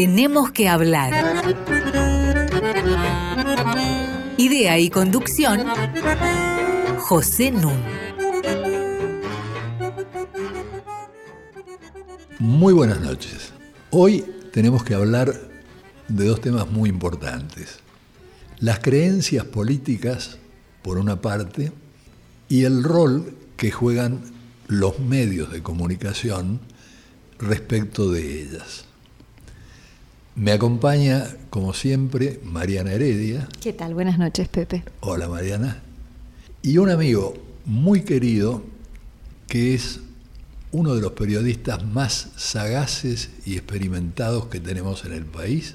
Tenemos que hablar. Idea y conducción, José Nun. Muy buenas noches. Hoy tenemos que hablar de dos temas muy importantes. Las creencias políticas, por una parte, y el rol que juegan los medios de comunicación respecto de ellas. Me acompaña, como siempre, Mariana Heredia. ¿Qué tal? Buenas noches, Pepe. Hola, Mariana. Y un amigo muy querido que es uno de los periodistas más sagaces y experimentados que tenemos en el país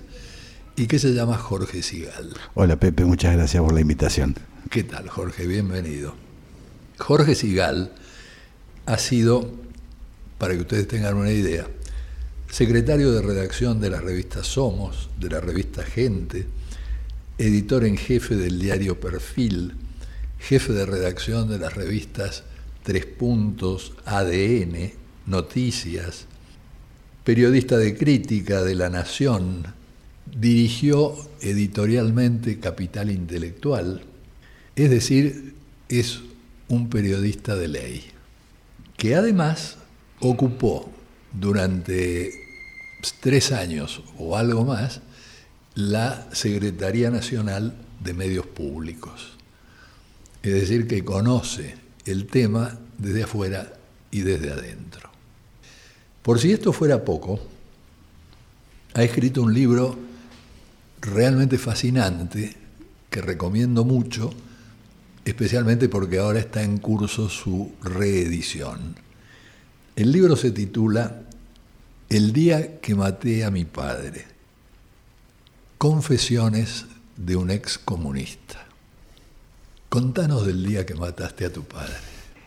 y que se llama Jorge Sigal. Hola, Pepe, muchas gracias por la invitación. ¿Qué tal, Jorge? Bienvenido. Jorge Sigal ha sido, para que ustedes tengan una idea, secretario de redacción de la revista Somos, de la revista Gente, editor en jefe del diario Perfil, jefe de redacción de las revistas Tres Puntos, ADN, Noticias, periodista de crítica de La Nación, dirigió editorialmente Capital Intelectual, es decir, es un periodista de ley, que además ocupó durante tres años o algo más la Secretaría Nacional de Medios Públicos. Es decir, que conoce el tema desde afuera y desde adentro. Por si esto fuera poco, ha escrito un libro realmente fascinante que recomiendo mucho, especialmente porque ahora está en curso su reedición. El libro se titula El día que maté a mi padre. Confesiones de un ex comunista. Contanos del día que mataste a tu padre.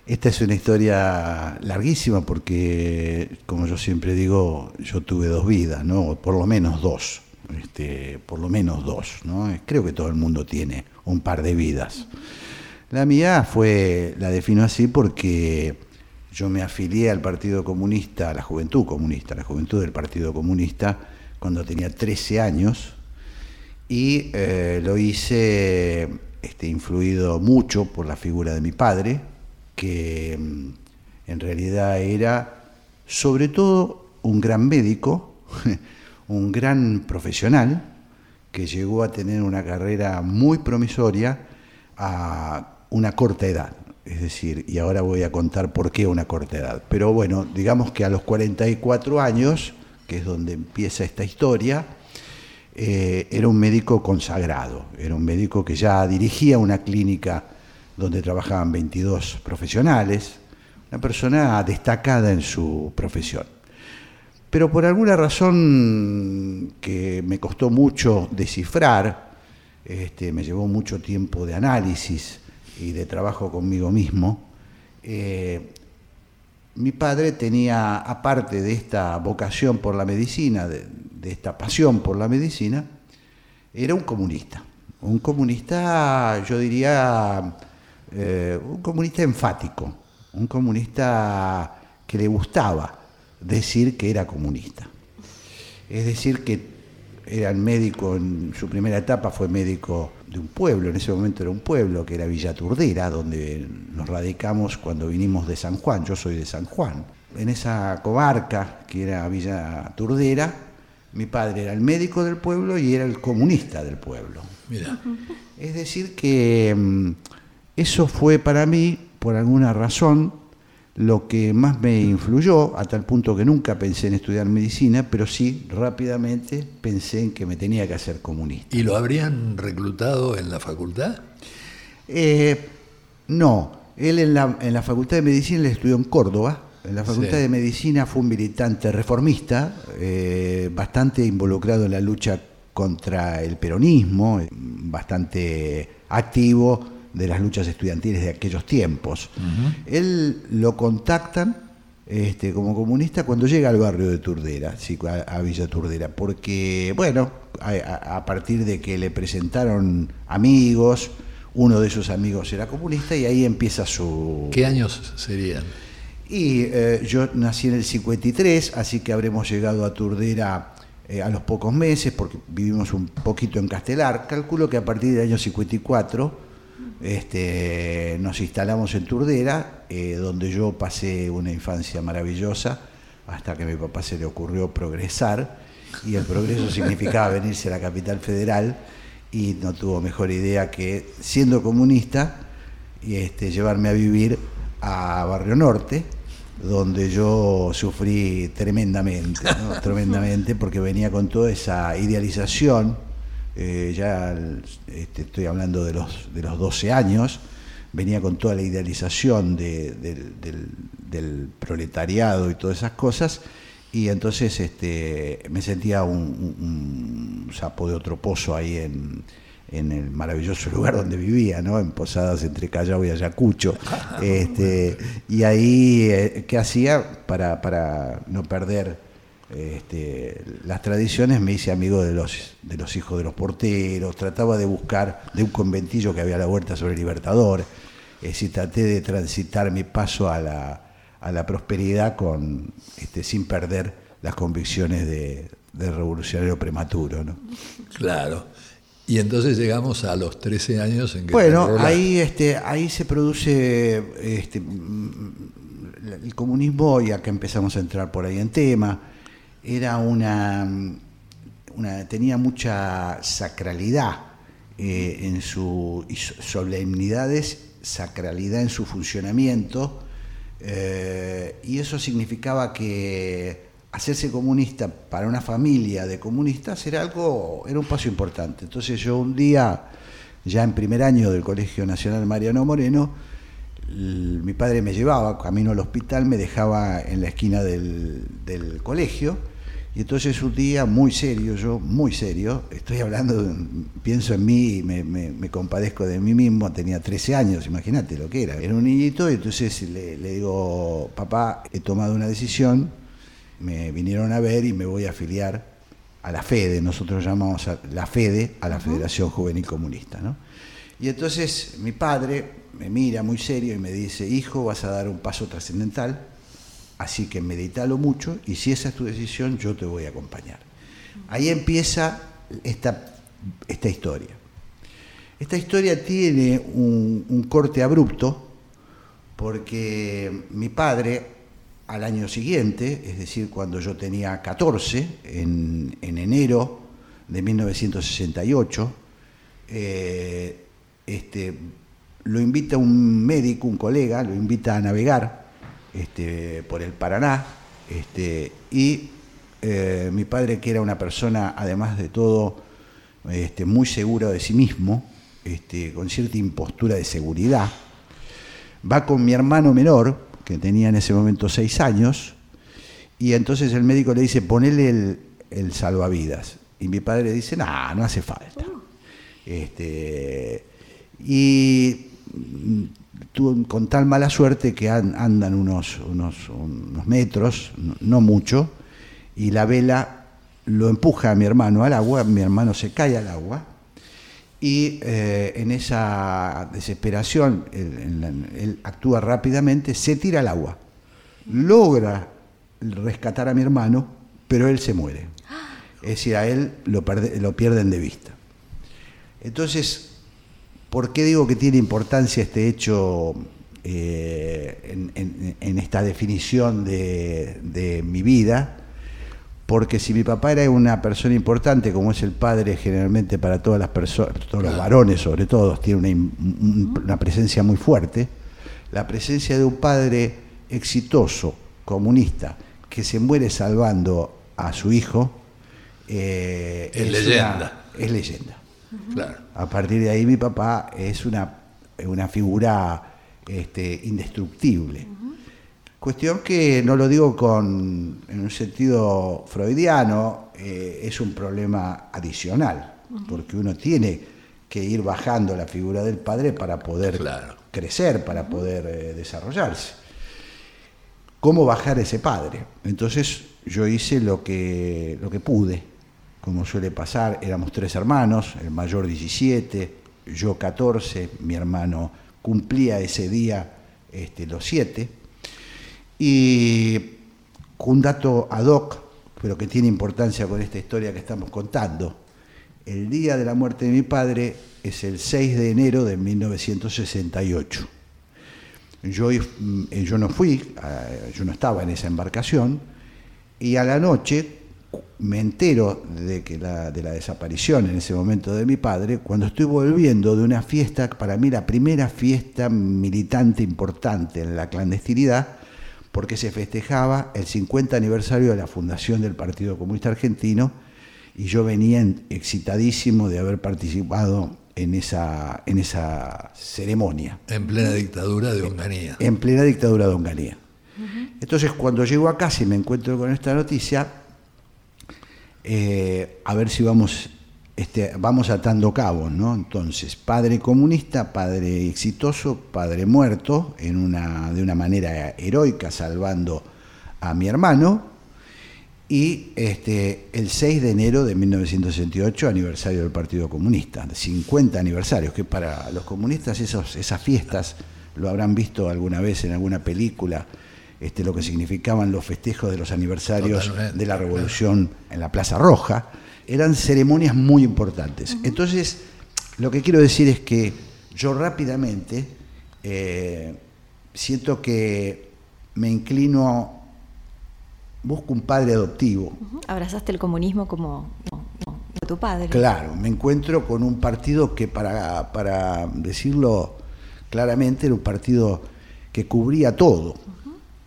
Esta es una historia larguísima porque, como yo siempre digo, yo tuve dos vidas, ¿no? Por lo menos dos. Este, por lo menos dos, ¿no? Creo que todo el mundo tiene un par de vidas. La mía fue, la defino así porque yo me afilié al Partido Comunista, a la Juventud Comunista, a la Juventud del Partido Comunista, cuando tenía 13 años, y eh, lo hice este, influido mucho por la figura de mi padre, que mm, en realidad era sobre todo un gran médico, un gran profesional, que llegó a tener una carrera muy promisoria a una corta edad. Es decir, y ahora voy a contar por qué una corta edad. Pero bueno, digamos que a los 44 años, que es donde empieza esta historia, eh, era un médico consagrado, era un médico que ya dirigía una clínica donde trabajaban 22 profesionales, una persona destacada en su profesión. Pero por alguna razón que me costó mucho descifrar, este, me llevó mucho tiempo de análisis y de trabajo conmigo mismo, eh, mi padre tenía, aparte de esta vocación por la medicina, de, esta pasión por la medicina, era un comunista. Un comunista, yo diría, eh, un comunista enfático, un comunista que le gustaba decir que era comunista. Es decir, que era el médico, en su primera etapa fue médico de un pueblo, en ese momento era un pueblo que era Villa Turdera, donde nos radicamos cuando vinimos de San Juan, yo soy de San Juan. En esa comarca que era Villa Turdera, mi padre era el médico del pueblo y era el comunista del pueblo. Mira. Es decir, que mm, eso fue para mí, por alguna razón, lo que más me influyó, a tal punto que nunca pensé en estudiar medicina, pero sí rápidamente pensé en que me tenía que hacer comunista. ¿Y lo habrían reclutado en la facultad? Eh, no, él en la, en la, Facultad de Medicina le estudió en Córdoba. En la Facultad de Medicina fue un militante reformista, eh, bastante involucrado en la lucha contra el peronismo, bastante activo de las luchas estudiantiles de aquellos tiempos. Él lo contactan este, como comunista cuando llega al barrio de Turdera, a, Villa Turdera, porque, bueno, a, partir de que le presentaron amigos, uno de esos amigos era comunista y ahí empieza su... ¿Qué años serían? Y eh, yo nací en el 53, así que habremos llegado a Turdera eh, a los pocos meses, porque vivimos un poquito en Castelar. Calculo que a partir del año 54 este, nos instalamos en Turdera, eh, donde yo pasé una infancia maravillosa, hasta que a mi papá se le ocurrió progresar, y el progreso significaba venirse a la capital federal, y no tuvo mejor idea que, siendo comunista, este, llevarme a vivir a Barrio Norte, donde yo sufrí tremendamente, tremendamente, porque venía con toda esa idealización, eh, ya este, estoy hablando de los, de los 12 años, venía con toda la idealización del, proletariado y todas esas cosas, y entonces este, me sentía un, un sapo de otro pozo ahí en, en el maravilloso lugar donde vivía, ¿no? en Posadas entre Callao y Ayacucho. Este, y ahí, eh, ¿qué hacía para, para no perder este, las tradiciones? Me hice amigo de los, de los hijos de los porteros, trataba de buscar de un conventillo que había a la vuelta sobre el Libertador, es decir, traté de transitar mi paso a la, a la prosperidad con, este, sin perder las convicciones de, de revolucionario prematuro. ¿no? Claro. Y entonces llegamos a los 13 años en que... Bueno, ahí, este, ahí se produce este, el comunismo y acá empezamos a entrar por ahí en tema. Era una... tenía mucha sacralidad eh, en su... solemnidades, sacralidad en su funcionamiento. Eh, y eso significaba que hacerse comunista para una familia de comunistas era algo, era un paso importante. Entonces yo un día, ya en primer año del Colegio Nacional Mariano Moreno, mi padre me llevaba camino al hospital, me dejaba en la esquina del, colegio, y entonces un día muy serio, yo muy serio, estoy hablando, pienso en mí, me, me, compadezco de mí mismo, tenía 13 años, imagínate lo que era, era un niñito, y entonces le digo, papá, he tomado una decisión, me vinieron a ver y me voy a afiliar a la FEDE, nosotros llamamos a la FEDE a la Federación Juvenil Comunista. ¿no? Y entonces mi padre me mira muy serio y me dice, hijo, vas a dar un paso trascendental, así que meditalo mucho y si esa es tu decisión, yo te voy a acompañar. Ahí empieza esta, esta historia. Esta historia tiene un, corte abrupto porque mi padre al año siguiente, es decir, cuando yo tenía 14, en, enero de 1968, eh, este, lo invita un médico, un colega, lo invita a navegar este, por el Paraná, este, y eh, mi padre, que era una persona, además de todo, este, muy segura de sí mismo, este, con cierta impostura de seguridad, va con mi hermano menor, que tenía en ese momento seis años, y entonces el médico le dice, ponele el, salvavidas. Y mi padre le dice, no, no hace falta. Este, y con tal mala suerte que andan unos, unos, unos metros, no mucho, y la vela lo empuja a mi hermano al agua, mi hermano se cae al agua, y eh, en esa desesperación él, actúa rápidamente, se tira al agua, logra rescatar a mi hermano, pero él se muere. Es decir, a él lo, lo pierden de vista. Entonces, ¿por qué digo que tiene importancia este hecho eh, en, esta definición de mi vida? porque si mi papá era una persona importante, como es el padre generalmente para todas las personas, todos los varones sobre todo, tiene una, presencia muy fuerte, la presencia de un padre exitoso, comunista, que se muere salvando a su hijo, eh, es, leyenda. es leyenda. A partir de ahí mi papá es una, una figura este, indestructible. Cuestión que no lo digo con, en un sentido freudiano, eh, es un problema adicional, porque uno tiene que ir bajando la figura del padre para poder crecer, para poder eh, desarrollarse. ¿Cómo bajar ese padre? Entonces yo hice lo que, lo que pude, como suele pasar, éramos tres hermanos, el mayor 17, yo 14, mi hermano cumplía ese día este, los 7 y un dato ad hoc pero que tiene importancia con esta historia que estamos contando. El día de la muerte de mi padre es el 6 de enero de 1968. Yo, mm, yo no fui, yo no estaba en esa embarcación, y a la noche me entero de, que la, de la desaparición en ese momento de mi padre cuando estoy volviendo de una fiesta, para mí la primera fiesta militante importante en la clandestinidad, porque se festejaba el 50 aniversario de la fundación del Partido Comunista Argentino y yo venía excitadísimo de haber participado en esa, en esa ceremonia. En plena dictadura de Onganía. En plena dictadura de Onganía. Entonces, cuando llego a casa y me encuentro con esta noticia, eh, a ver si vamos, este, vamos atando cabos, ¿no? Entonces, padre comunista, padre exitoso, padre muerto, en una, de una manera heroica, salvando a mi hermano, y este, el 6 de enero de 1968, aniversario del Partido Comunista, 50 aniversarios, que para los comunistas esos, esas fiestas lo habrán visto alguna vez en alguna película, este, lo que significaban los festejos de los aniversarios de la revolución en la Plaza Roja, eran ceremonias muy importantes. Entonces, lo que quiero decir es que yo rápidamente eh, siento que me inclino, busco un padre adoptivo. Abrazaste el comunismo como, tu padre. Claro, me encuentro con un partido que para, para decirlo claramente era un partido que cubría todo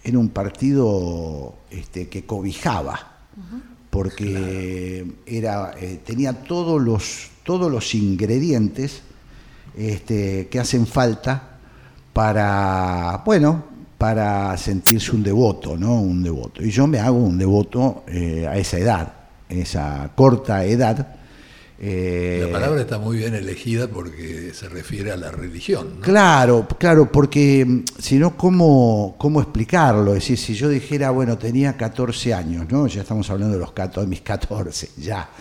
era un partido este, que cobijaba, porque era, eh, tenía todos los, todos los ingredientes este, que hacen falta para, bueno, para sentirse un devoto, ¿no? Un devoto. Y yo me hago un devoto eh, a esa edad, en esa corta edad, eh, la palabra está muy bien elegida porque se refiere a la religión. Claro, claro, porque mm, si no, ¿cómo, ¿cómo explicarlo? Es decir, si yo dijera, bueno, tenía 14 años, ¿no? Ya estamos hablando de, los, de mis 14, ya.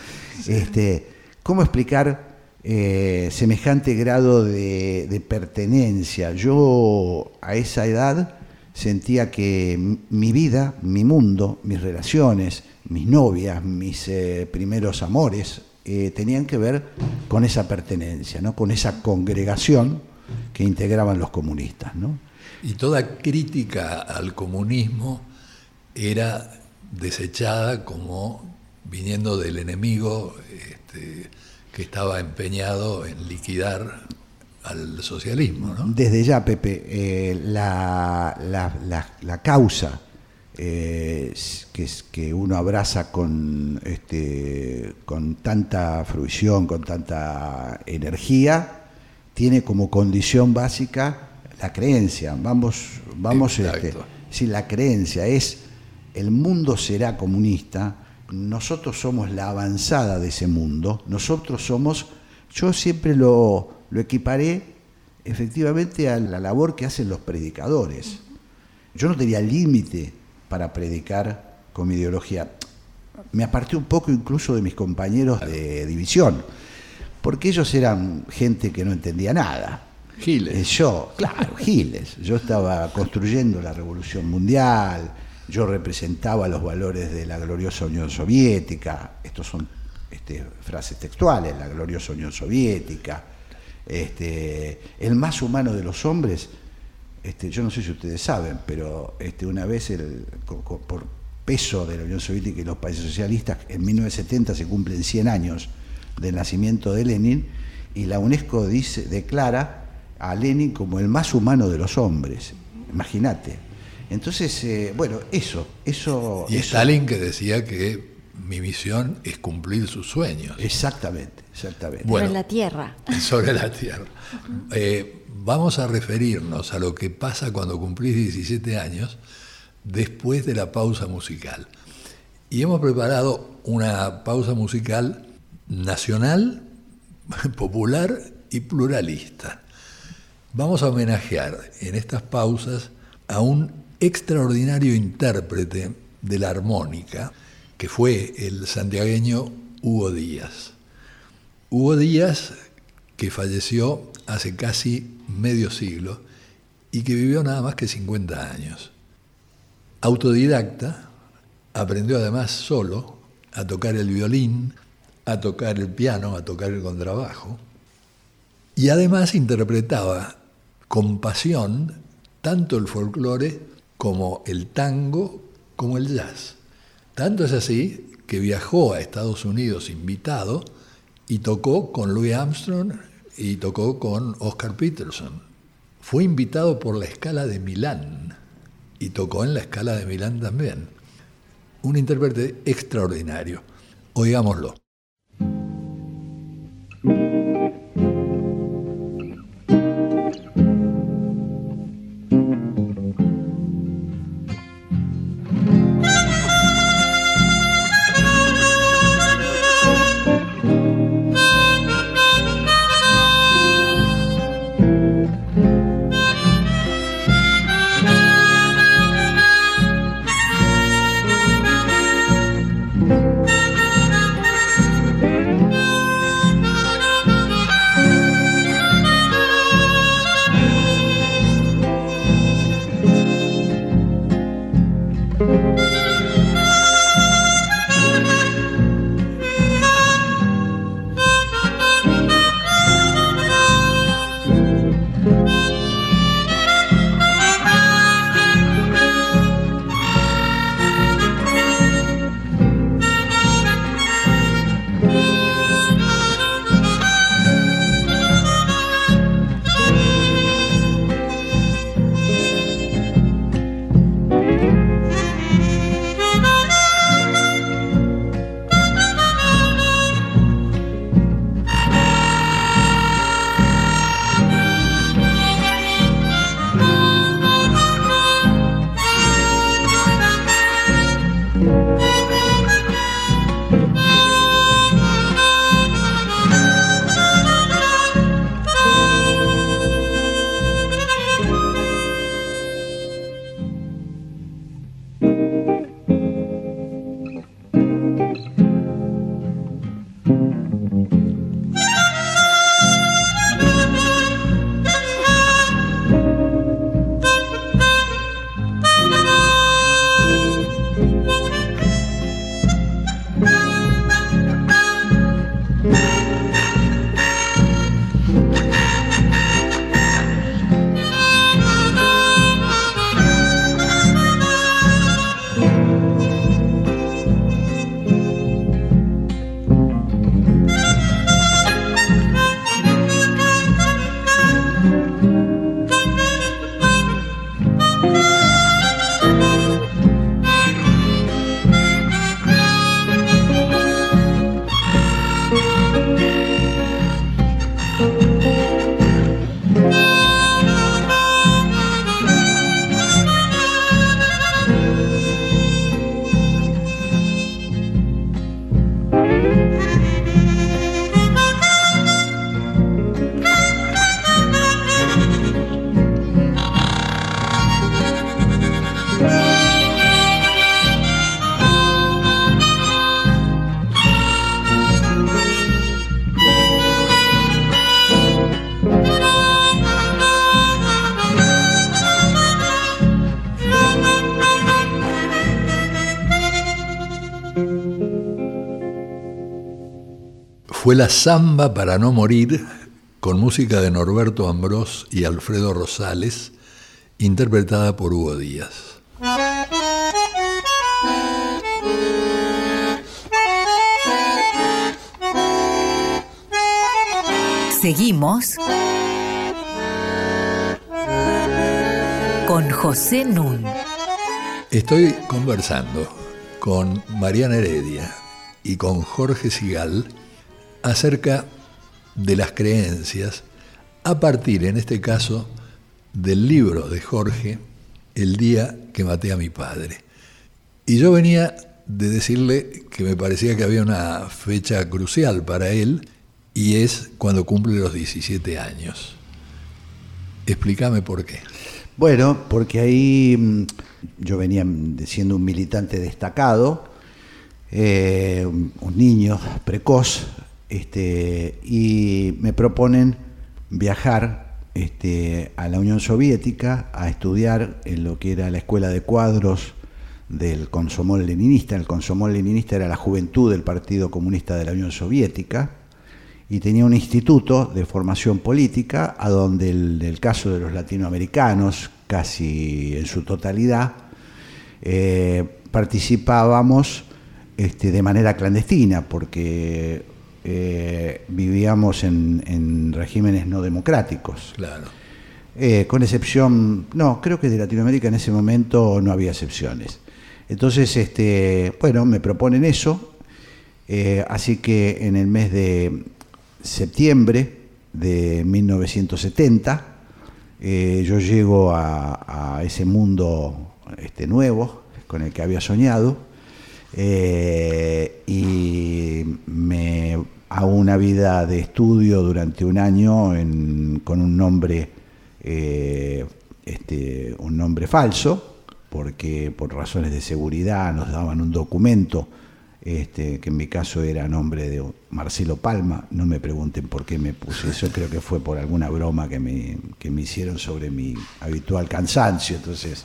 Este, ¿Cómo explicar eh, semejante grado de, de, pertenencia? Yo a esa edad sentía que mi vida, mi mundo, mis relaciones, mis novias, mis eh, primeros amores, eh, tenían que ver con esa pertenencia, ¿no? con esa congregación que integraban los comunistas. ¿no? Y toda crítica al comunismo era desechada como viniendo del enemigo este, que estaba empeñado en liquidar al socialismo. ¿no? Desde ya, Pepe, eh, la, la, causa eh, que, que, uno abraza con, este, con tanta fruición, con tanta energía, tiene como condición básica la creencia. Vamos, vamos, este, si la creencia es el mundo será comunista, nosotros somos la avanzada de ese mundo, nosotros somos, yo siempre lo, lo equiparé efectivamente a la labor que hacen los predicadores. Yo no tenía límite para predicar con mi ideología. Me aparté un poco incluso de mis compañeros de división, porque ellos eran gente que no entendía nada. Giles. Eh, yo, claro, Giles. Yo estaba construyendo la revolución mundial, yo representaba los valores de la gloriosa Unión Soviética, estos son este, frases textuales, la gloriosa Unión Soviética, este, el más humano de los hombres este, yo no sé si ustedes saben, pero este, una vez por peso de la Unión Soviética y los países socialistas, en 1970 se cumplen 100 años del nacimiento de Lenin y la UNESCO dice, declara a Lenin como el más humano de los hombres. Imagínate. Entonces, eh, bueno, eso, eso... Y Stalin que decía que mi misión es cumplir sus sueños. Exactamente, exactamente. sobre la tierra. Sobre la tierra. Eh, vamos a referirnos a lo que pasa cuando cumplís 17 años después de la pausa musical. Y hemos preparado una pausa musical nacional, popular y pluralista. Vamos a homenajear en estas pausas a un extraordinario intérprete de la armónica, que fue el santiagueño Hugo Díaz. Hugo Díaz, que falleció hace casi medio siglo y que vivió nada más que 50 años. Autodidacta, aprendió además solo a tocar el violín, a tocar el piano, a tocar el contrabajo, y además interpretaba con pasión tanto el folclore como el tango como el jazz. Tanto es así que viajó a Estados Unidos invitado y tocó con Louis Armstrong y tocó con Oscar Peterson. Fue invitado por la escala de Milán y tocó en la escala de Milán también. Un intérprete extraordinario. Oigámoslo. Fue la Samba para no morir, con música de Norberto Ambrós y Alfredo Rosales, interpretada por Hugo Díaz. Seguimos con José Nun. Estoy conversando con Mariana Heredia y con Jorge Sigal acerca de las creencias a partir, en este caso, del libro de Jorge, El día que maté a mi padre. Y yo venía de decirle que me parecía que había una fecha crucial para él y es cuando cumple los 17 años. Explícame por qué. Bueno, porque ahí mm, yo venía siendo un militante destacado, eh, un niño precoz, este, y me proponen viajar este, a la Unión Soviética a estudiar en lo que era la Escuela de Cuadros del Consomol Leninista. El Consomol Leninista era la juventud del Partido Comunista de la Unión Soviética y tenía un instituto de formación política a donde el, el caso de los latinoamericanos, casi en su totalidad, eh, participábamos este, de manera clandestina porque eh, vivíamos en, en regímenes no democráticos. Claro. Eh, con excepción, no, creo que de Latinoamérica en ese momento no había excepciones. Entonces, este, bueno, me proponen eso, eh, así que en el mes de septiembre de 1970 eh, yo llego a, a ese mundo este, nuevo con el que había soñado eh, y me hago una vida de estudio durante un año en- con un nombre eh, este, un nombre falso porque por razones de seguridad nos daban un documento este, que en mi caso era nombre de Marcelo Palma, no me pregunten por qué me puse. Eso, creo que fue por alguna broma que me, que me hicieron sobre mi habitual cansancio, entonces,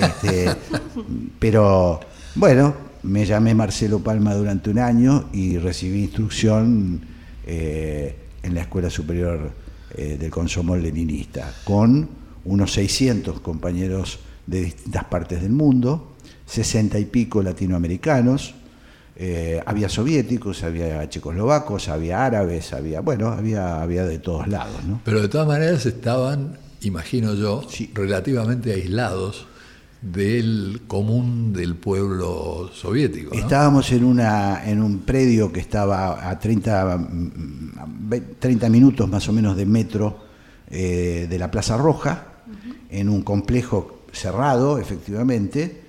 este, pero bueno, me llamé Marcelo Palma durante un año y recibí instrucción eh, en la Escuela Superior eh, del Consomol Leninista, con unos 600 compañeros de distintas partes del mundo, 60 y pico latinoamericanos, eh, había soviéticos, había checoslovacos, había árabes, había, bueno, había, había de todos lados, ¿no? Pero de todas maneras estaban, imagino yo, Sí. relativamente aislados del común del pueblo soviético. ¿no? Estábamos en, una, en un predio que estaba a 30, mm, a ve- 30 minutos más o menos de metro eh, de la Plaza Roja, en un complejo cerrado, efectivamente,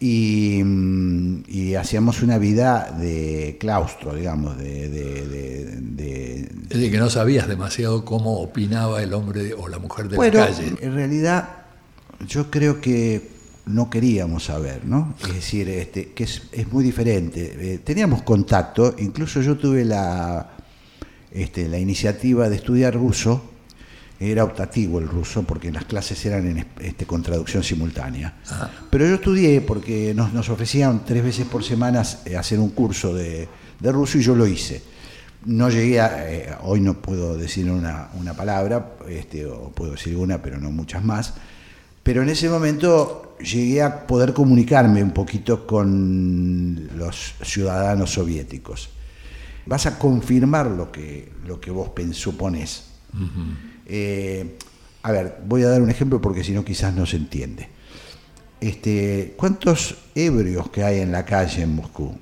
y, mm, y hacíamos una vida de claustro, digamos, de, de- de- de- Es decir, que no sabías demasiado cómo opinaba el hombre o la mujer de bueno, la calle. en realidad yo creo que no queríamos saber, ¿no? Es decir, este, que es, es muy diferente. Eh, teníamos contacto, incluso yo tuve la, este, la iniciativa de estudiar ruso, era optativo el ruso, porque las clases eran en, es- este, con traducción simultánea. Pero yo estudié porque nos, nos ofrecían tres veces por semana eh, hacer un curso de, de ruso y yo lo hice. No llegué a, eh, hoy no puedo decir una, una palabra, este, o puedo decir una, pero no muchas más. Pero en ese momento llegué a poder comunicarme un poquito con los ciudadanos soviéticos. Vas a confirmar lo que, lo que vos suponés. Eh, a ver, voy a dar un ejemplo porque si no quizás no se entiende. Este, ¿Cuántos ebrios que hay en la calle en Moscú?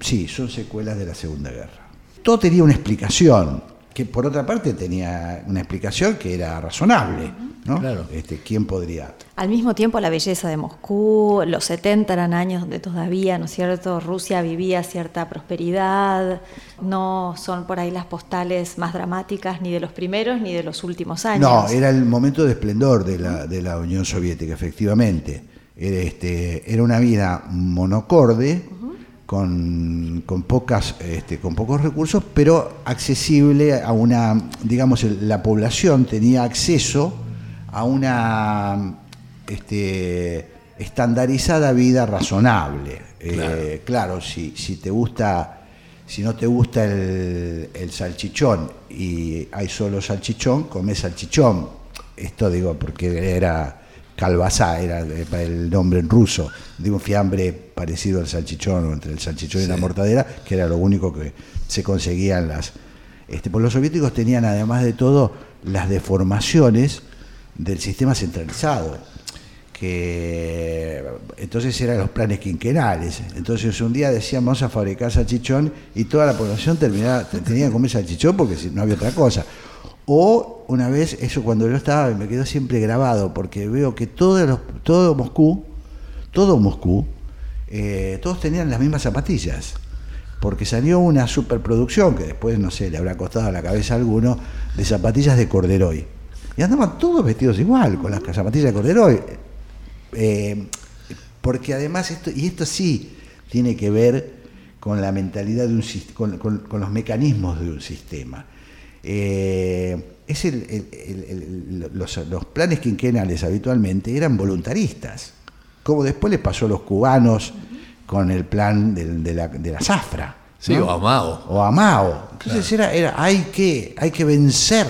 Sí, son secuelas de la Segunda Guerra. Todo tenía una explicación, que por otra parte tenía una explicación que era razonable. ¿no? Claro. Este, ¿Quién podría? Al mismo tiempo, la belleza de Moscú, los 70 eran años donde todavía, ¿no es cierto?, Rusia vivía cierta prosperidad, no son por ahí las postales más dramáticas ni de los primeros ni de los últimos años. No, era el momento de esplendor de la, de la Unión Soviética, efectivamente. Era, este, era una vida monocorde, con, con, pocas, este, con pocos recursos, pero accesible a una, digamos, la población tenía acceso a una este, estandarizada vida razonable. Eh, claro, si, si te gusta si no te gusta el, el salchichón y hay solo salchichón, come salchichón. Esto digo porque era calvasá, era el nombre en ruso, de un fiambre parecido al salchichón, o entre el salchichón y la mortadera, que era lo único que se conseguían las... Este, pues los soviéticos tenían además de todo las deformaciones del sistema centralizado que entonces eran los planes quinquenales. Entonces un día decíamos vamos a fabricar salchichón y toda la población terminaba, te- tenía que comer salchichón porque si- no había otra cosa. O una vez, eso cuando yo estaba, me quedó siempre grabado, porque veo que todos los- todo Moscú, todo Moscú, eh, todos tenían las mismas zapatillas. Porque salió una superproducción, que después, no sé, le habrá costado a la cabeza a alguno, de zapatillas de corderoy. Y andaban todos vestidos igual, con las zapatillas de corderoy. Eh, porque además esto, y esto sí tiene que ver con la mentalidad de un con los mecanismos de un sistema. Eh, es el- el- el- el- los, los planes quinquenales habitualmente eran voluntaristas. como después le pasó a los cubanos con el plan de, de la, de la zafra. Sí, ¿no? o a Mao. o a Mao. Entonces era, era, hay que, hay que vencer,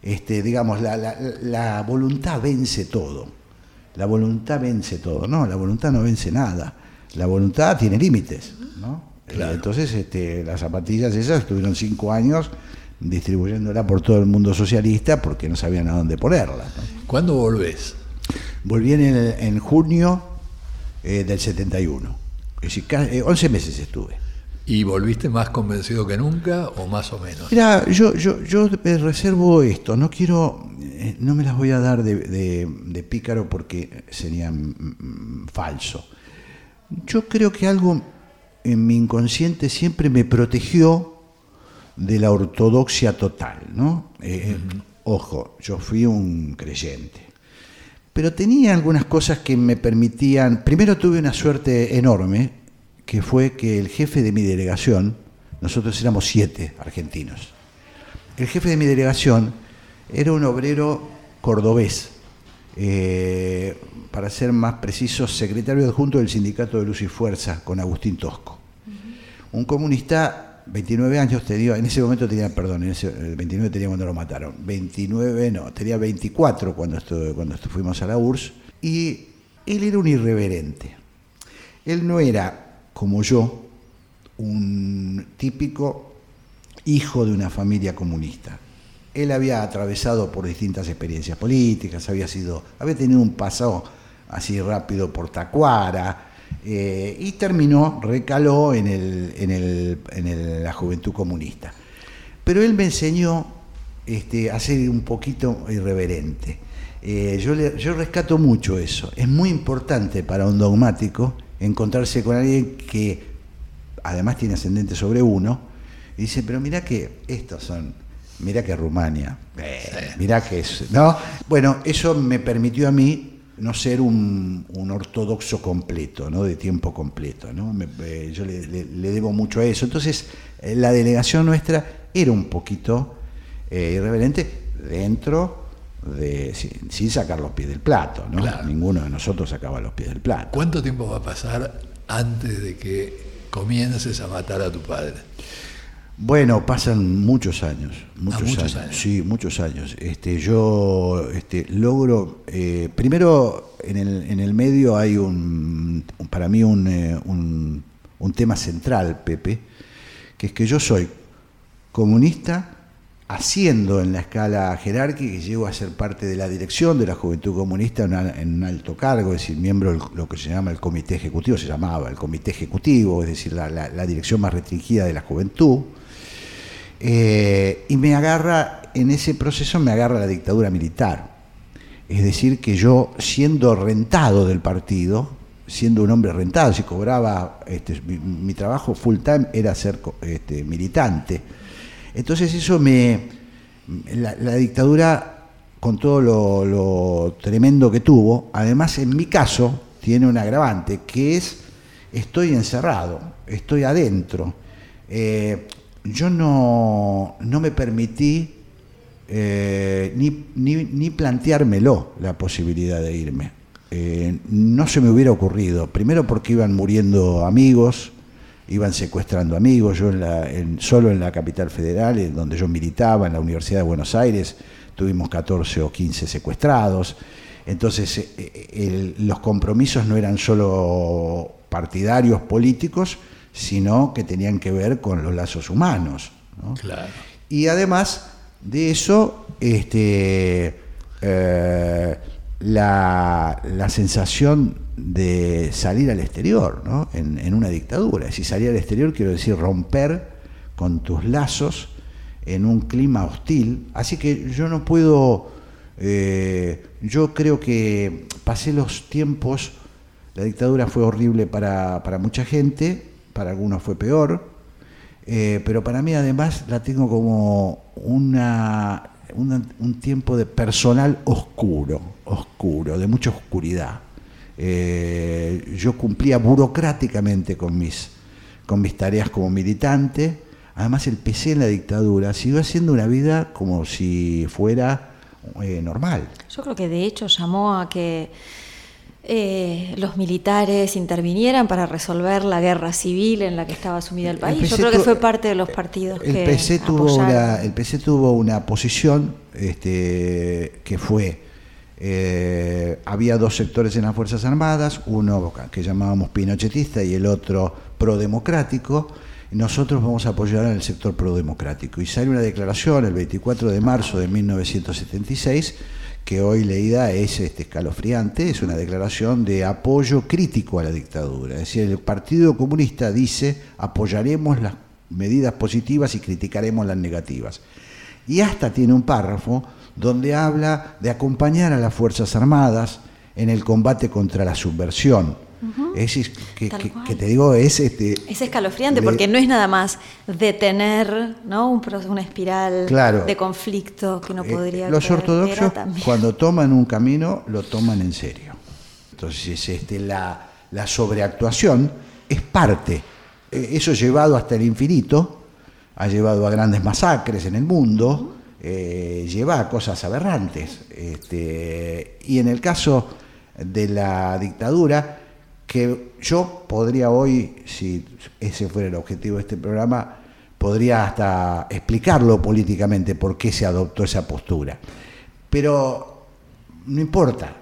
este, digamos, la, la- la voluntad vence todo. La voluntad vence todo. No, la voluntad no vence nada. La voluntad tiene límites, ¿no? Claro. Eh, entonces, este, las zapatillas esas estuvieron cinco años distribuyéndola por todo el mundo socialista porque no sabían a dónde ponerla. ¿no? ¿Cuándo volvés? Volví en, el- en junio eh, del 71. Es decir, ca- eh, 11 meses estuve. ¿Y volviste más convencido que nunca o más o menos? Mira, yo, yo, yo reservo esto, no quiero, eh, no me las voy a dar de, de- de pícaro porque sería mm, mm, falso. Yo creo que algo en mi inconsciente siempre me protegió de la ortodoxia total, ¿no? Eh, Ojo, yo fui un creyente. Pero tenía algunas cosas que me permitían. Primero tuve una suerte enorme, que fue que el jefe de mi delegación, nosotros éramos siete argentinos, el jefe de mi delegación era un obrero cordobés, eh, para ser más precisos, secretario adjunto del sindicato de Luz y Fuerza con Agustín Tosco. Un comunista, 29 años tenía, en ese momento tenía, perdón, en ese, el 29 tenía cuando lo mataron, 29 no, tenía 24 cuando, estu- cuando fuimos a la URSS, y él era un irreverente. Él no era, como yo, un típico hijo de una familia comunista. Él había atravesado por distintas experiencias políticas, había sido, había tenido un pasado así rápido por Tacuara, eh, y terminó, recaló en, el, en, el- en el- la juventud comunista. Pero él me enseñó este, a ser un poquito irreverente. Eh, yo, le- yo rescato mucho eso. Es muy importante para un dogmático encontrarse con alguien que además tiene ascendente sobre uno y dice, pero mira que estos son, mira que Rumania, eh, mira que es, ¿no? Bueno, eso me permitió a mí no ser un, un ortodoxo completo, ¿no? De tiempo completo, ¿no? Me- eh, yo le, le- le debo mucho a eso. Entonces, eh, la delegación nuestra era un poquito eh, irreverente dentro de, sin, sin sacar los pies del plato, ¿no? Claro. Ninguno de nosotros sacaba los pies del plato. ¿Cuánto tiempo va a pasar antes de que comiences a matar a tu padre? Bueno, pasan muchos años, muchos, muchos años, años. sí, muchos años. Este, yo este, logro, eh, primero en el, en el medio hay un, para mí un, eh, un- un tema central, Pepe, que es que yo soy comunista, haciendo en la escala jerárquica y llego a ser parte de la dirección de la Juventud Comunista en un alto cargo, es decir, miembro de lo que se llama el Comité Ejecutivo, se llamaba el Comité Ejecutivo, es decir, la, la- la dirección más restringida de la juventud. Eh, y me agarra, en ese proceso me agarra la dictadura militar. Es decir, que yo, siendo rentado del partido, siendo un hombre rentado, si cobraba, este, mi, trabajo full time era ser este, militante. Entonces eso me... La, dictadura, con todo lo, lo tremendo que tuvo, además en mi caso tiene un agravante, que es, estoy encerrado, estoy adentro. Eh, yo no, no me permití eh, ni, ni, ni planteármelo la posibilidad de irme. Eh, no se me hubiera ocurrido, primero porque iban muriendo amigos, iban secuestrando amigos, yo en la- en- solo en la capital federal, donde yo militaba, en la Universidad de Buenos Aires, tuvimos 14 o 15 secuestrados. Entonces, eh, los compromisos no eran solo partidarios políticos, sino que tenían que ver con los lazos humanos. ¿no? Claro. Y además de eso, este, eh, la, la sensación de salir al exterior, ¿no? en, en una dictadura. Si salir al exterior quiero decir romper con tus lazos en un clima hostil. Así que yo no puedo, eh, yo creo que pasé los tiempos, la dictadura fue horrible para, para mucha gente, para algunos fue peor, eh, pero para mí además la tengo como una, un tiempo de personal oscuro, oscuro, de mucha oscuridad. Eh, yo cumplía burocráticamente con mis, con mis tareas como militante, además el PC en la dictadura siguió haciendo una vida como si fuera eh, normal. Yo creo que de hecho llamó a que eh, los militares intervinieran para resolver la guerra civil en la que estaba sumida el país. Yo creo que fue parte de los partidos el que PC tuvo una, El PC tuvo una posición este, que fue, eh, había dos sectores en las Fuerzas Armadas, uno que llamábamos pinochetista y el otro prodemocrático. Nosotros vamos a apoyar al sector prodemocrático. Y sale una declaración el 24 de marzo de 1976 que hoy leída es este, escalofriante, es una declaración de apoyo crítico a la dictadura. Es decir, el Partido Comunista dice apoyaremos las medidas positivas y criticaremos las negativas. Y hasta tiene un párrafo donde habla de acompañar a las Fuerzas Armadas en el combate contra la subversión es que, te digo, es este. Es escalofriante porque no es nada más detener ¿no? Un, una espiral de conflicto que no eh, podría Los ortodoxos, cuando toman un camino, lo toman en serio. Entonces, este, la, la sobreactuación es parte. Eh, eso llevado hasta el infinito, ha llevado a grandes masacres en el mundo, eh, lleva a cosas aberrantes. Este, y en el caso de la dictadura, que yo podría hoy, si ese fuera el objetivo de este programa, podría hasta explicarlo políticamente por qué se adoptó esa postura. Pero no importa,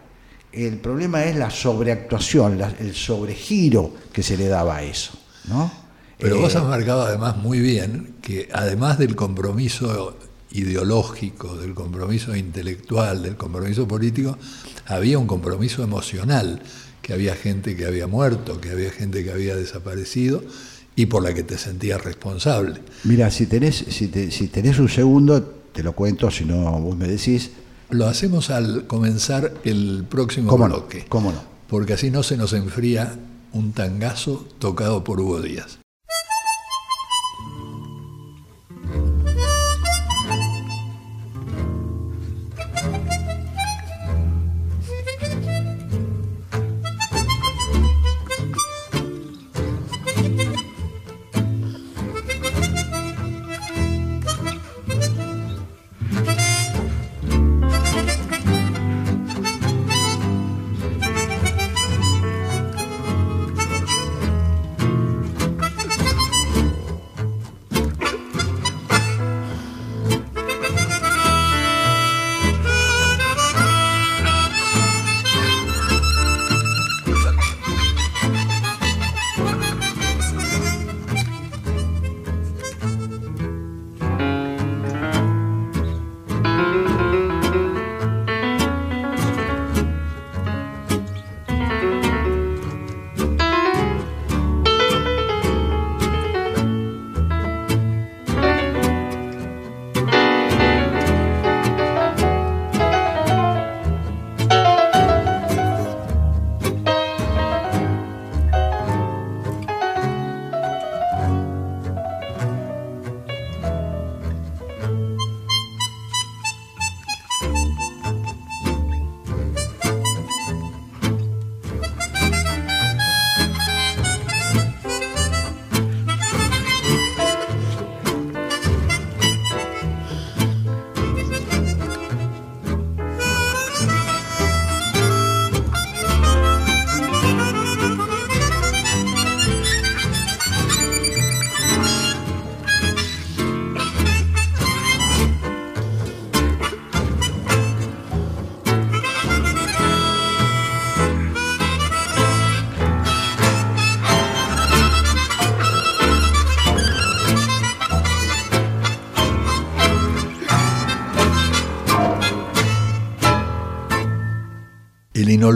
el problema es la sobreactuación, el sobregiro que se le daba a eso. ¿no? Pero vos eh, has marcado además muy bien que además del compromiso ideológico, del compromiso intelectual, del compromiso político, había un compromiso emocional que había gente que había muerto, que había gente que había desaparecido y por la que te sentías responsable. Mira, si tenés, si, si tenés un segundo, te lo cuento, si no vos me decís. Lo hacemos al comenzar el próximo bloque. ¿Cómo no? Porque así no se nos enfría un tangazo tocado por Hugo Díaz.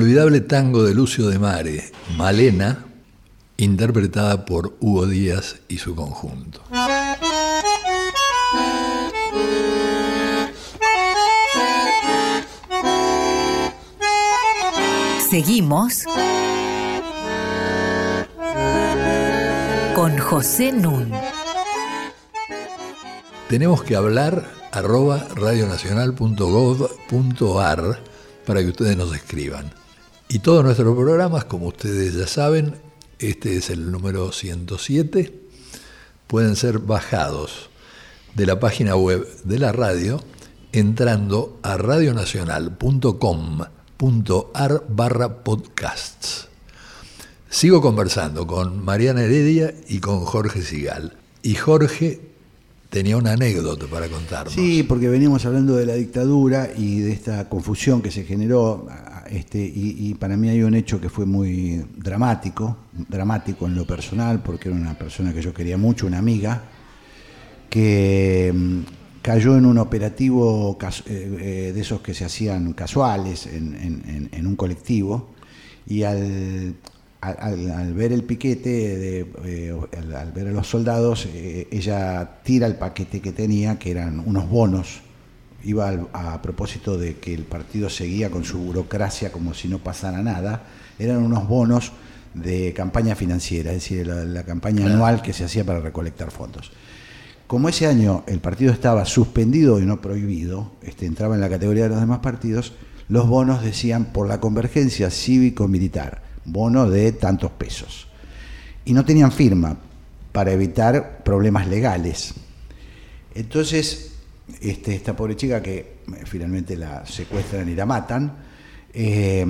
Inolvidable tango de Lucio de Mare, Malena, interpretada por Hugo Díaz y su conjunto. Seguimos con José Nun. Tenemos que hablar arroba radionacional.gov.ar para que ustedes nos escriban. Y todos nuestros programas, como ustedes ya saben, este es el número 107, pueden ser bajados de la página web de la radio entrando a radionacional.com.ar .ar barra podcasts. Sigo conversando con Mariana Heredia y con Jorge Sigal. Y Jorge tenía una anécdota para contarnos. Sí, porque veníamos hablando de la dictadura y de esta confusión que se generó, este, y, y, para mí hay un hecho que fue muy dramático, dramático en lo personal, porque era una persona que yo quería mucho, una amiga, que mm, cayó en un operativo eh, eh, de esos que se hacían casuales en, un colectivo, y al, ver el piquete, de, eh, al, ver a los soldados, ella tira el paquete que tenía, que eran unos bonos. Iba al, a propósito de que el partido seguía con su burocracia como si no pasara nada. Eran unos bonos de campaña financiera, es decir, la, la campaña anual que se hacía para recolectar fondos. Como ese año el partido estaba suspendido y no prohibido, este, entraba en la categoría de los demás partidos, los bonos decían por la convergencia cívico-militar bono de tantos pesos. Y no tenían firma para evitar problemas legales. Entonces, este, esta pobre chica que eh, finalmente la secuestran y la matan, eh,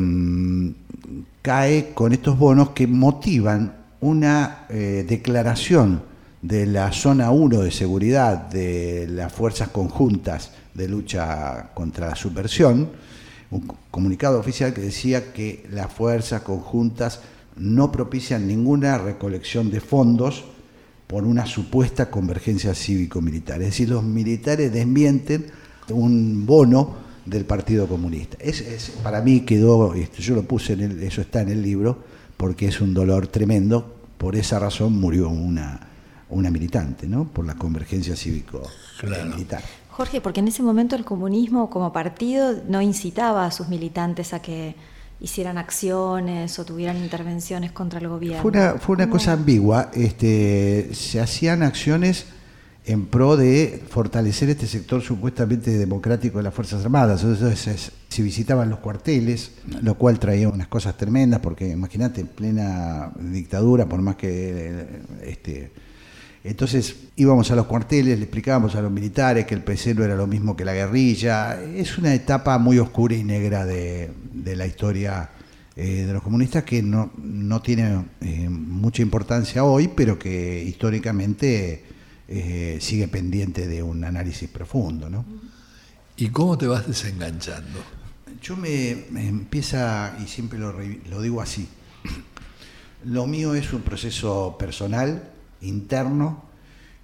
cae con estos bonos que motivan una eh, declaración de la zona 1 de seguridad de las fuerzas conjuntas de lucha contra la subversión, un comunicado oficial que decía que las fuerzas conjuntas no propician ninguna recolección de fondos por una supuesta convergencia cívico-militar. Es decir, los militares desmienten un bono del Partido Comunista. Es, para mí quedó, este, yo lo puse, en el, eso está en el libro, porque es un dolor tremendo. Por esa razón murió una, una militante, ¿no? por la convergencia cívico-militar. Jorge, porque en ese momento el comunismo como partido no incitaba a sus militantes a que hicieran acciones o tuvieran intervenciones contra el gobierno. Fue una, fue una cosa ambigua. Este, se hacían acciones en pro de fortalecer este sector supuestamente democrático de las Fuerzas Armadas. Entonces se visitaban los cuarteles, lo cual traía unas cosas tremendas, porque imagínate, en plena dictadura, por más que este, entonces íbamos a los cuarteles, le explicábamos a los militares que el PC no era lo mismo que la guerrilla. Es una etapa muy oscura y negra de, de la historia eh, de los comunistas que no, no tiene eh, mucha importancia hoy, pero que históricamente eh, sigue pendiente de un análisis profundo. ¿no? ¿Y cómo te vas desenganchando? Yo me, me empieza, y siempre lo, lo digo así, lo mío es un proceso personal interno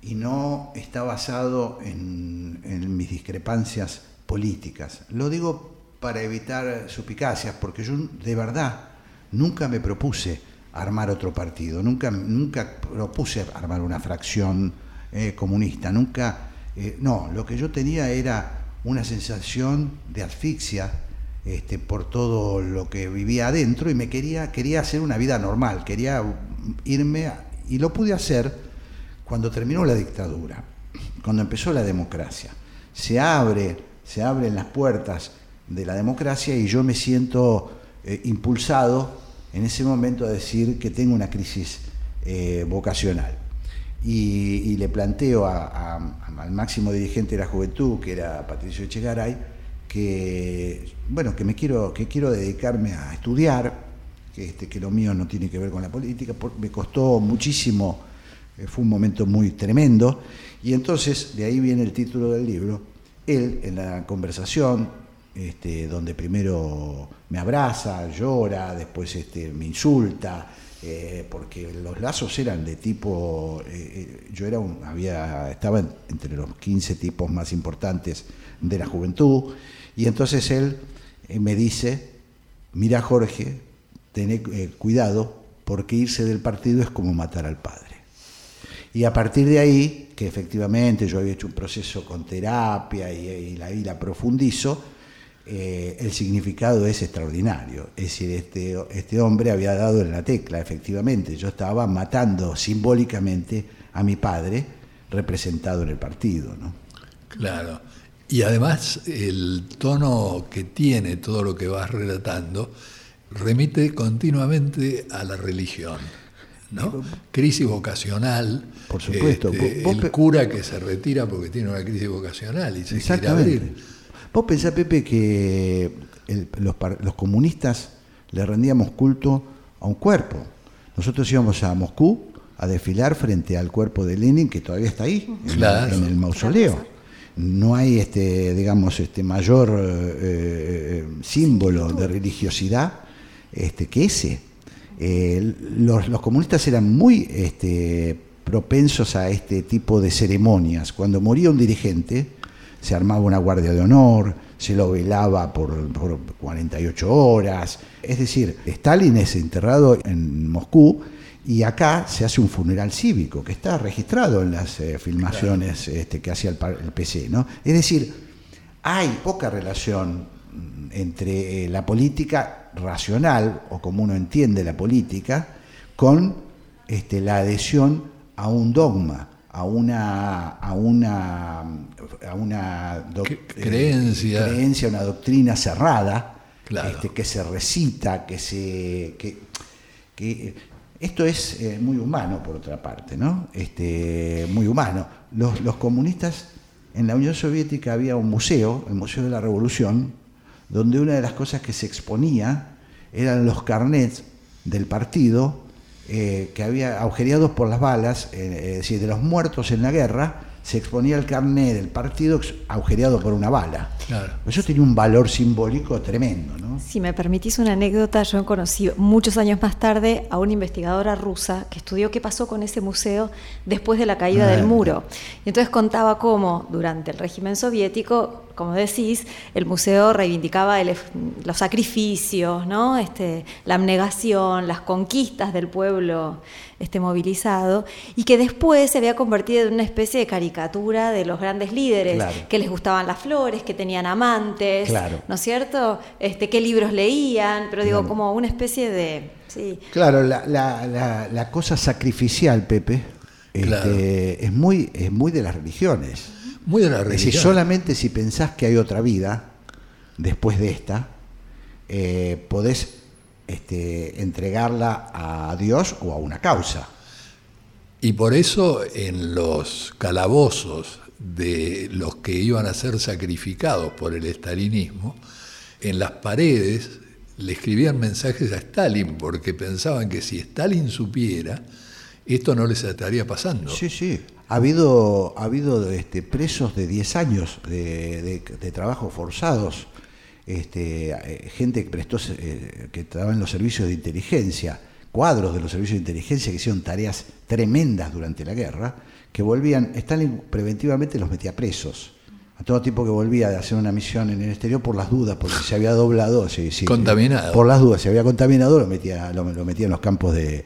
y no está basado en, mis discrepancias políticas. Lo digo para evitar suspicacias, porque yo de verdad nunca me propuse armar otro partido, nunca, nunca propuse armar una fracción eh, comunista, nunca, eh, no, lo que yo tenía era una sensación de asfixia este, por todo lo que vivía adentro y me quería, quería hacer una vida normal, quería irme a, y lo pude hacer cuando terminó la dictadura, cuando empezó la democracia. Se abre, se abren las puertas de la democracia y yo me siento eh, impulsado en ese momento a decir que tengo una crisis eh, vocacional. Y, le planteo al máximo dirigente de la juventud, que era Patricio Echegaray, que bueno, que me quiero, que quiero dedicarme a estudiar, este, que lo mío no tiene que ver con la política, me costó muchísimo, eh, fue un momento muy tremendo, y entonces de ahí viene el título del libro, él en la conversación, este, donde primero me abraza, llora, después este, me insulta, eh, porque los lazos eran de tipo, eh, yo era un, había, estaba entre los 15 tipos más importantes de la juventud, y entonces él me dice, mira Jorge, tené eh, cuidado porque irse del partido es como matar al padre. Y a partir de ahí, que efectivamente yo había hecho un proceso con terapia y, y la, la profundizo, eh, el significado es extraordinario. Es decir, este, este hombre había dado en la tecla, efectivamente. Yo estaba matando simbólicamente a mi padre representado en el partido. ¿no? Claro. Y además el tono que tiene todo lo que vas relatando remite continuamente a la religión. ¿no? Crisis vocacional. Por supuesto. Este, ¿Vos, el cura que se retira porque tiene una crisis vocacional y se Exactamente. quiere abrir. Vos pensás, Pepe, que el- los, los comunistas le rendíamos culto a un cuerpo. Nosotros íbamos a Moscú a desfilar frente al cuerpo de Lenin, que todavía está ahí, Claro. en el mausoleo. No hay, este, digamos, este mayor eh, eh, símbolo de religiosidad este, que ese. Eh, los, los comunistas eran muy este, propensos a este tipo de ceremonias. Cuando moría un dirigente, se armaba una guardia de honor, se lo velaba por, por 48 horas. Es decir, Stalin es enterrado en Moscú y acá se hace un funeral cívico que está registrado en las eh, filmaciones este, que hacía el, PC. ¿no? Es decir, hay poca relación mm, entre eh, la política racional, o como uno entiende la política, con este, la adhesión a un dogma, a una, a una, a una creencia. eh, creencia, una doctrina cerrada, Claro. este, que se recita, que se... Que, que- esto es eh, muy humano, por otra parte, ¿no? Este, muy humano. Los, los comunistas, en la Unión Soviética había un museo, el Museo de la Revolución, donde una de las cosas que se exponía eran los carnets del partido eh, que había agujereados por las balas, eh, es decir, de los muertos en la guerra, se exponía el carnet del partido agujereado por una bala. Claro. Eso tenía un valor simbólico tremendo, ¿no? Si me permitís una anécdota, yo conocí muchos años más tarde a una investigadora rusa que estudió qué pasó con ese museo después de la caída Ah. del muro. Y entonces contaba cómo durante el régimen soviético, como decís, el museo reivindicaba el- los sacrificios, ¿no? este, la abnegación, las conquistas del pueblo este, movilizado, y que después se había convertido en una especie de caricatura de los grandes líderes, Claro. que les gustaban las flores, que tenían amantes, Claro. ¿no es cierto? Este, qué libros leían, pero digo, Claro. como una especie de... Sí, Claro, la, la- la- la cosa sacrificial, Pepe, este, Claro. es, muy, es muy de las religiones. Muy de la Es decir, solamente si pensás que hay otra vida después de esta, eh, podés este, entregarla a Dios o a una causa. Y por eso en los calabozos de los que iban a ser sacrificados por el estalinismo, en las paredes le escribían mensajes a Stalin porque pensaban que si Stalin supiera, esto no les estaría pasando. Sí, sí. Ha habido, ha habido este, presos de 10 años de, de- de trabajo forzados, este, eh, gente que prestó, eh, que estaba en los servicios de inteligencia, cuadros de los servicios de inteligencia que hicieron tareas tremendas durante la guerra, que volvían, Stalin preventivamente los metía presos. A todo tipo que volvía de hacer una misión en el exterior por las dudas, porque se había doblado. sí, sí, Contaminado. Por las dudas, se había contaminado, lo metía, lo, lo metía en los campos de.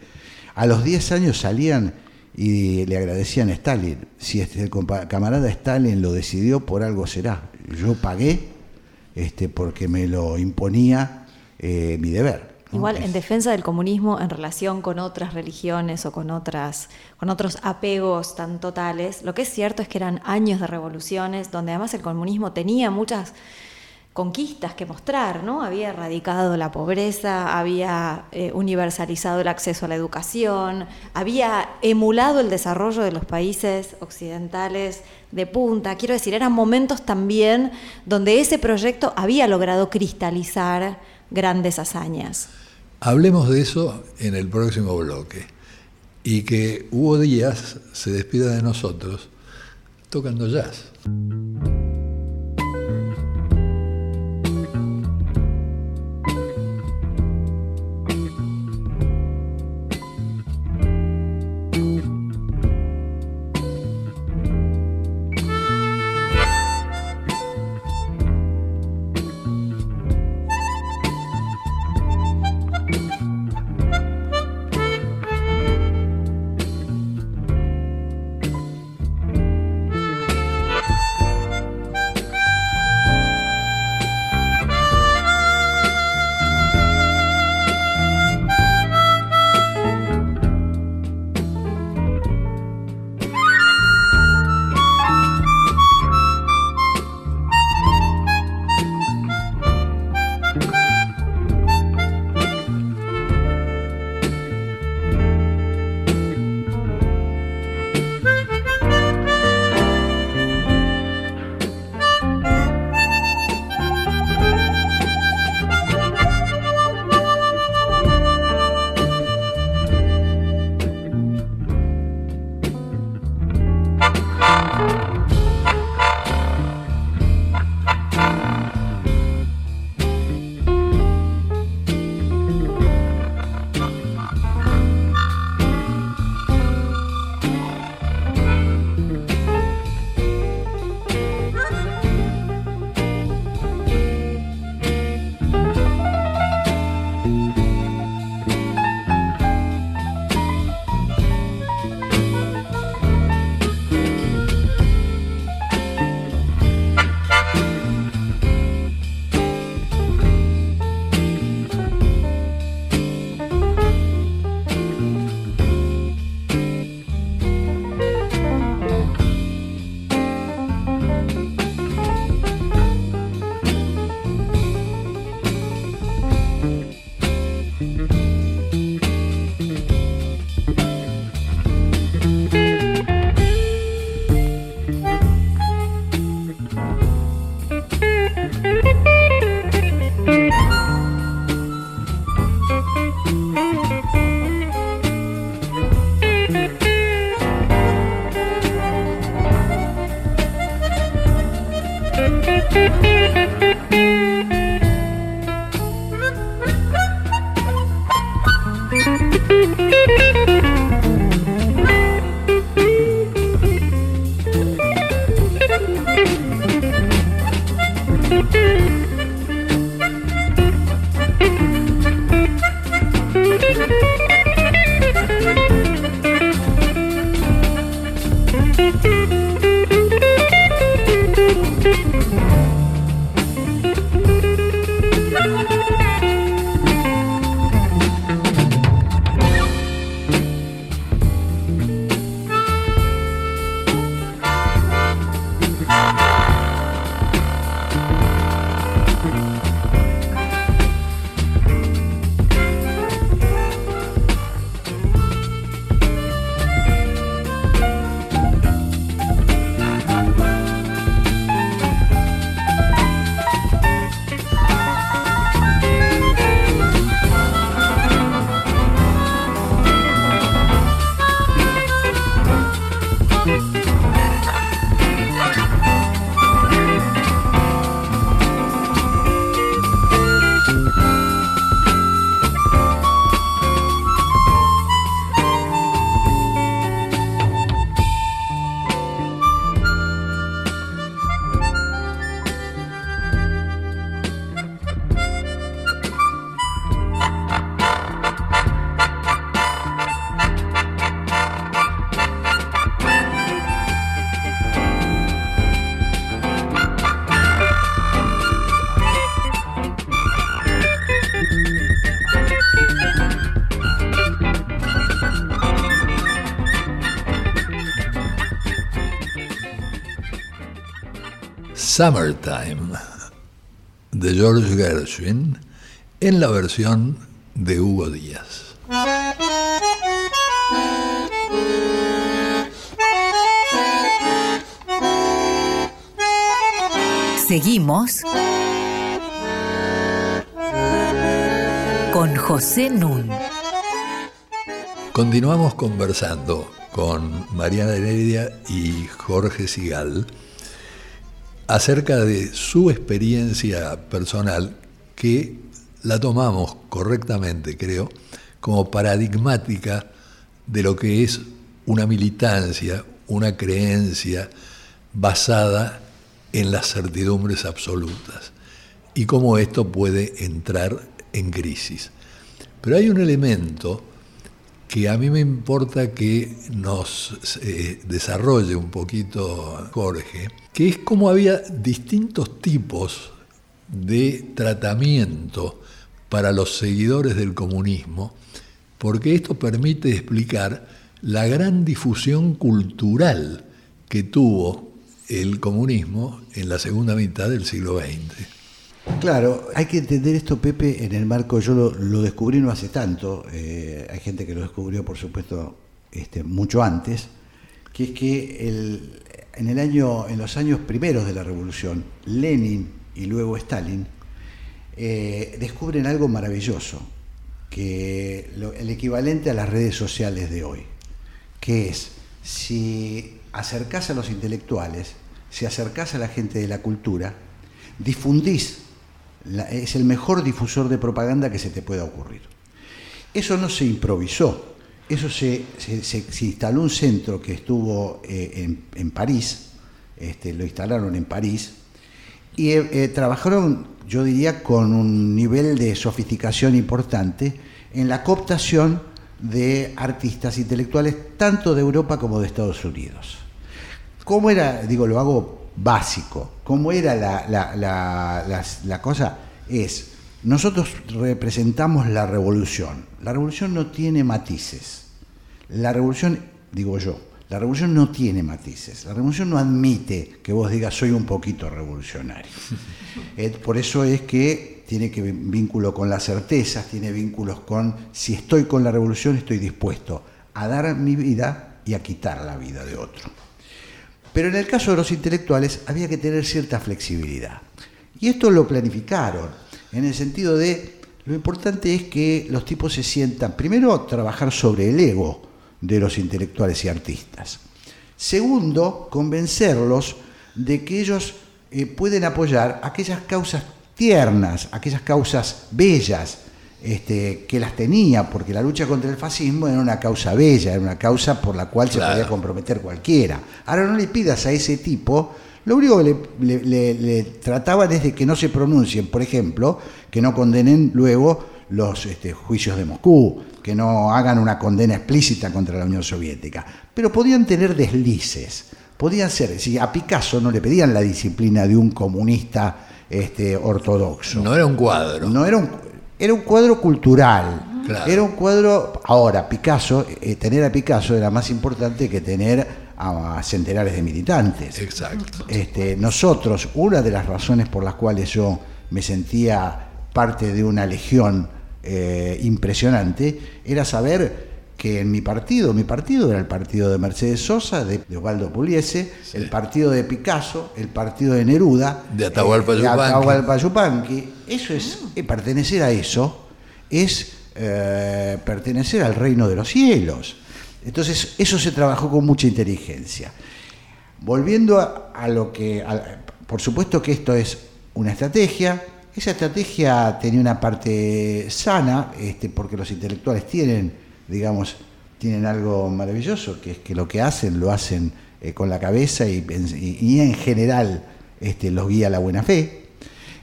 A los 10 años salían y le agradecían a Stalin. Si este, camarada Stalin lo decidió, por algo será. Yo pagué este, porque me lo imponía eh, mi deber. ¿no? Igual en defensa del comunismo en relación con otras religiones o con otras con otros apegos tan totales, lo que es cierto es que eran años de revoluciones donde además el comunismo tenía muchas conquistas que mostrar, ¿no? Había erradicado la pobreza, había eh, universalizado el acceso a la educación, había emulado el desarrollo de los países occidentales de punta. Quiero decir, eran momentos también donde ese proyecto había logrado cristalizar grandes hazañas. Hablemos de eso en el próximo bloque. Y que Hugo Díaz se despida de nosotros tocando jazz. Summertime de George Gershwin en la versión de Hugo Díaz. Seguimos con José Nun. Continuamos conversando con Mariana Heredia y Jorge Sigal acerca de su experiencia personal que la tomamos correctamente, creo, como paradigmática de lo que es una militancia, una creencia basada en las certidumbres absolutas y cómo esto puede entrar en crisis. Pero hay un elemento que a mí me importa que nos eh, desarrolle un poquito Jorge, que es como había distintos tipos de tratamiento para los seguidores del comunismo, porque esto permite explicar la gran difusión cultural que tuvo el comunismo en la segunda mitad del siglo XX. Claro, hay que entender esto, Pepe, en el marco, yo lo, descubrí no hace tanto, eh, hay gente que lo descubrió, por supuesto, este, mucho antes, que es que en, el año, en los años primeros de la revolución, Lenin y luego Stalin eh, descubren algo maravilloso, que el equivalente a las redes sociales de hoy, que es si acercás a los intelectuales, si acercás a la gente de la cultura, difundís es el mejor difusor de propaganda que se te pueda ocurrir. Eso no se improvisó, eso se, instaló un centro que estuvo eh, en, París, este, lo instalaron en París, y eh, eh, trabajaron, yo diría, con un nivel de sofisticación importante en la cooptación de artistas intelectuales tanto de Europa como de Estados Unidos. ¿Cómo era, digo, lo hago básico. ¿Cómo era la, cosa? Es, nosotros representamos la revolución. La revolución no tiene matices. La revolución, digo yo, la revolución no tiene matices. La revolución no admite que vos digas soy un poquito revolucionario. Eh, por eso es que tiene que vínculo con las certezas, tiene vínculos con si estoy con la revolución estoy dispuesto a dar mi vida y a quitar la vida de otro. Pero en el caso de los intelectuales había que tener cierta flexibilidad. Y esto lo planificaron, en el sentido de, lo importante es que los tipos se sientan, primero, trabajar sobre el ego de los intelectuales y artistas. Segundo, convencerlos de que ellos eh, pueden apoyar aquellas causas tiernas, aquellas causas bellas, este, que las tenía, porque la lucha contra el fascismo era una causa bella, era una causa por la cual se podía comprometer cualquiera. Ahora no le pidas a ese tipo, lo único que le, trataban es de que no se pronuncien, por ejemplo, que no condenen luego los este, juicios de Moscú, que no hagan una condena explícita contra la Unión Soviética, pero podían tener deslices, podían ser, si a Picasso no le pedían la disciplina de un comunista este, ortodoxo. No era un cuadro. No era un, era un cuadro cultural. Era un cuadro. Ahora, Picasso, eh, tener a Picasso era más importante que tener a centenares de militantes. Exacto. Este, nosotros, una de las razones por las cuales yo me sentía parte de una legión eh, impresionante, era saber que en mi partido, mi partido era el partido de Mercedes Sosa, de, Osvaldo Puliese, el partido de Picasso, el partido de Neruda, de Atahualpa eh, Yupanqui. Eso es, eh, pertenecer a eso es pertenecer al reino de los cielos. Entonces, eso se trabajó con mucha inteligencia. Volviendo a, lo que, por supuesto que esto es una estrategia, esa estrategia tenía una parte sana, este, porque los intelectuales tienen, digamos, tienen algo maravilloso, que es que lo que hacen lo hacen eh, con la cabeza y, en general este, los guía la buena fe.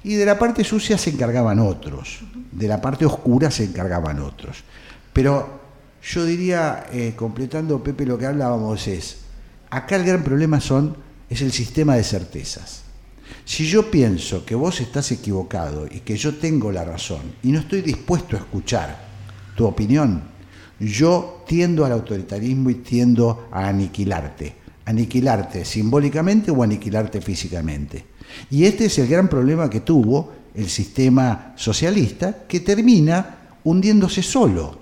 Y de la parte sucia se encargaban otros, de la parte oscura se encargaban otros. Pero yo diría, eh, completando Pepe lo que hablábamos es, acá el gran problema son, es el sistema de certezas. Si yo pienso que vos estás equivocado y que yo tengo la razón y no estoy dispuesto a escuchar tu opinión, yo tiendo al autoritarismo y tiendo a aniquilarte. Aniquilarte simbólicamente o aniquilarte físicamente. Y este es el gran problema que tuvo el sistema socialista, que termina hundiéndose solo.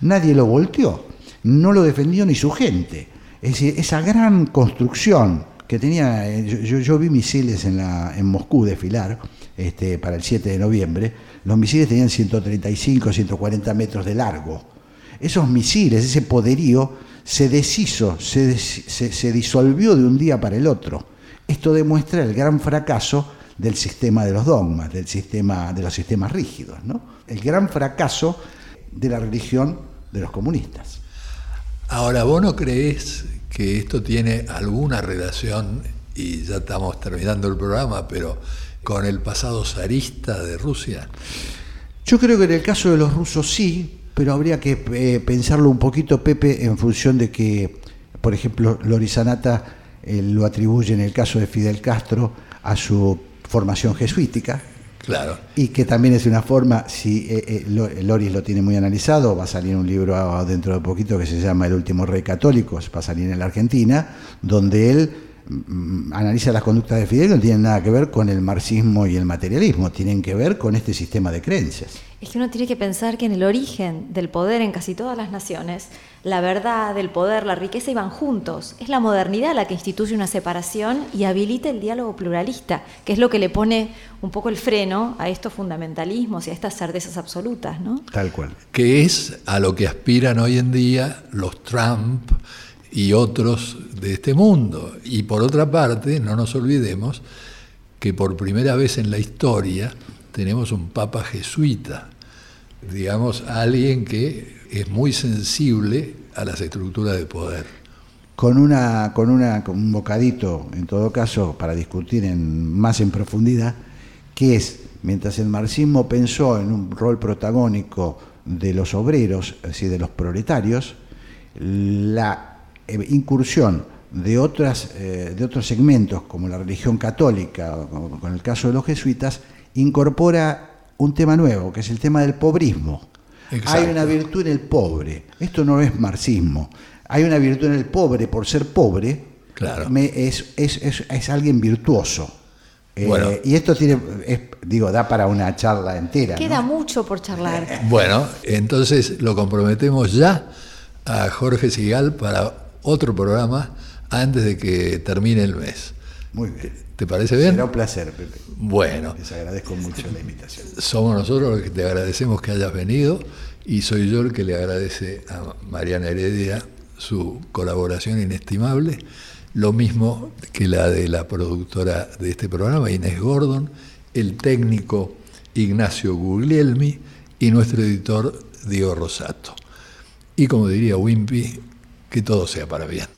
Nadie lo volteó, no lo defendió ni su gente. Es decir, esa gran construcción que tenía, eh, yo, vi misiles en, la, en Moscú desfilar este, para el 7 de noviembre, los misiles tenían 135, 140 metros de largo. Esos misiles, ese poderío, se deshizo, se, se, disolvió de un día para el otro. Esto demuestra el gran fracaso del sistema de los dogmas, del sistema, de los sistemas rígidos, ¿no? el gran fracaso de la religión de los comunistas. Ahora, ¿vos no crees que esto tiene alguna relación, y ya estamos terminando el programa, pero con el pasado zarista de Rusia? Yo creo que en el caso de los rusos sí, pero habría que eh, pensarlo un poquito, Pepe, en función de que, por ejemplo, Lorizanata eh, lo atribuye en el caso de Fidel Castro a su formación jesuítica, Claro. Y que también es una forma, si eh, eh Loris lo tiene muy analizado, va a salir un libro dentro de poquito que se llama El último rey católico, va a salir en la Argentina, donde él analiza las conductas de Fidel, no tienen nada que ver con el marxismo y el materialismo, tienen que ver con este sistema de creencias. Es que uno tiene que pensar que en el origen del poder en casi todas las naciones la verdad, el poder, la riqueza iban juntos. Es la modernidad la que instituye una separación y habilita el diálogo pluralista, que es lo que le pone un poco el freno a estos fundamentalismos y a estas certezas absolutas, ¿no? Tal cual. Que es a lo que aspiran hoy en día los Trump y otros de este mundo. Y por otra parte, no nos olvidemos que por primera vez en la historia tenemos un papa jesuita, digamos, alguien que es muy sensible a las estructuras de poder. Con, una, con, una, un bocadito, en todo caso, para discutir en, más en profundidad, que es, mientras el marxismo pensó en un rol protagónico de los obreros, decir, de los proletarios, la incursión de, otras, eh, de otros segmentos, como la religión católica, o con el caso de los jesuitas, incorpora un tema nuevo, que es el tema del pobrismo. Hay una virtud en el pobre. Esto no es marxismo. Hay una virtud en el pobre por ser pobre. Claro. es, es, alguien virtuoso. Eh, y esto tiene, digo, da para una charla entera. Queda mucho por charlar. Bueno, entonces lo comprometemos ya a Jorge Sigal para otro programa antes de que termine el mes. Muy bien. ¿Te parece bien? Será un placer, Pepe. Bueno. Les agradezco mucho la invitación. Somos nosotros los que te agradecemos que hayas venido y soy yo el que le agradece a Mariana Heredia su colaboración inestimable, lo mismo que la de la productora de este programa, Inés Gordon, el técnico Ignacio Guglielmi y nuestro editor Diego Rosato. Y como diría Wimpy, que todo sea para bien.